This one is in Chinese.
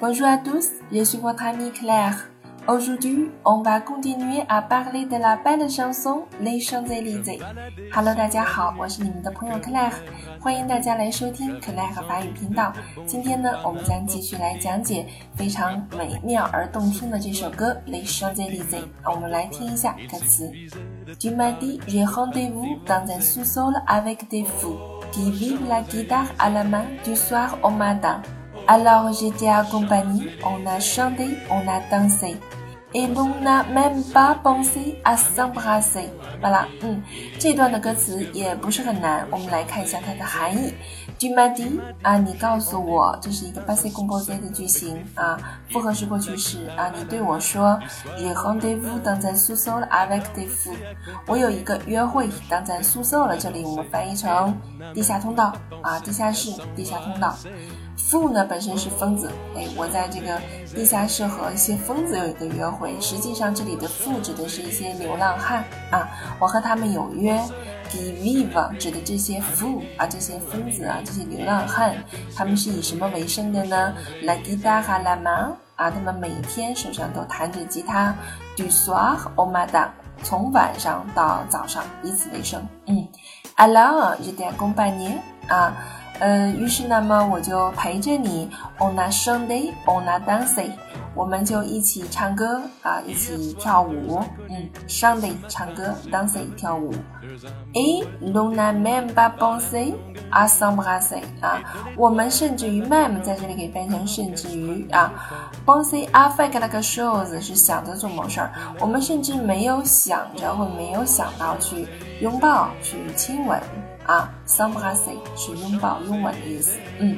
Bonjour à tous, je suis votre amie Claire. Aujourd'hui, on va continuer à parler de la belle chanson Les Champs-Élysées. Hello，大家好，我是你们的朋友 Claire，欢迎大家来收听 Claire 法语频道。今天呢，我们将继续来讲解非常美妙而动听的这首歌《Les Champs-Élysées》。我们来听一下歌词：Tu m'as dit j'ai rendez-vous dans un sous-sol avec des fous qui vivent la guitare à la main du soir au matin. Alors j'étais accompagné, on a chanté, on a dansé. Eluna même b a b o n s i a s a m b r a s i 好啦，嗯，这段的歌词也不是很难，我们来看一下它的含义。Du m a d i 啊，你告诉我，这是一个 basic composé 的句型啊，复合式过去式啊，你对我说，Je rendezvous dans un sous-sol avec des fous，我有一个约会，当在宿舍了这里我们翻译成地下通道啊，地下室、地下通道。fou 呢本身是疯子，哎，我在这个地下室和一些疯子有一个约实际上这里的 foo 指的是一些流浪汉啊，我和他们有约。Giviva 指的这些 foo 啊，这些疯子啊，这些流浪汉，他们是以什么为生的呢？La g i t a r a la m a 啊，他们每天手上都弹着吉他。Du soir au matin，从晚上到早上，以此为生。嗯，Alors je t'accompagne 啊。呃，于是那么我就陪着你，on a Sunday on a dancing，我们就一起唱歌啊一起跳舞。嗯 sunday 唱歌 dancing 跳舞。诶露娜 ma'amba boncia are some racing 啊我们甚至于 ma'am 在这里可以翻译成甚至于啊 bonciafake like a shows 是想着做某事儿我们甚至没有想着或没有想到去拥抱去亲吻啊 some racing 是拥抱拥吻的意思。嗯。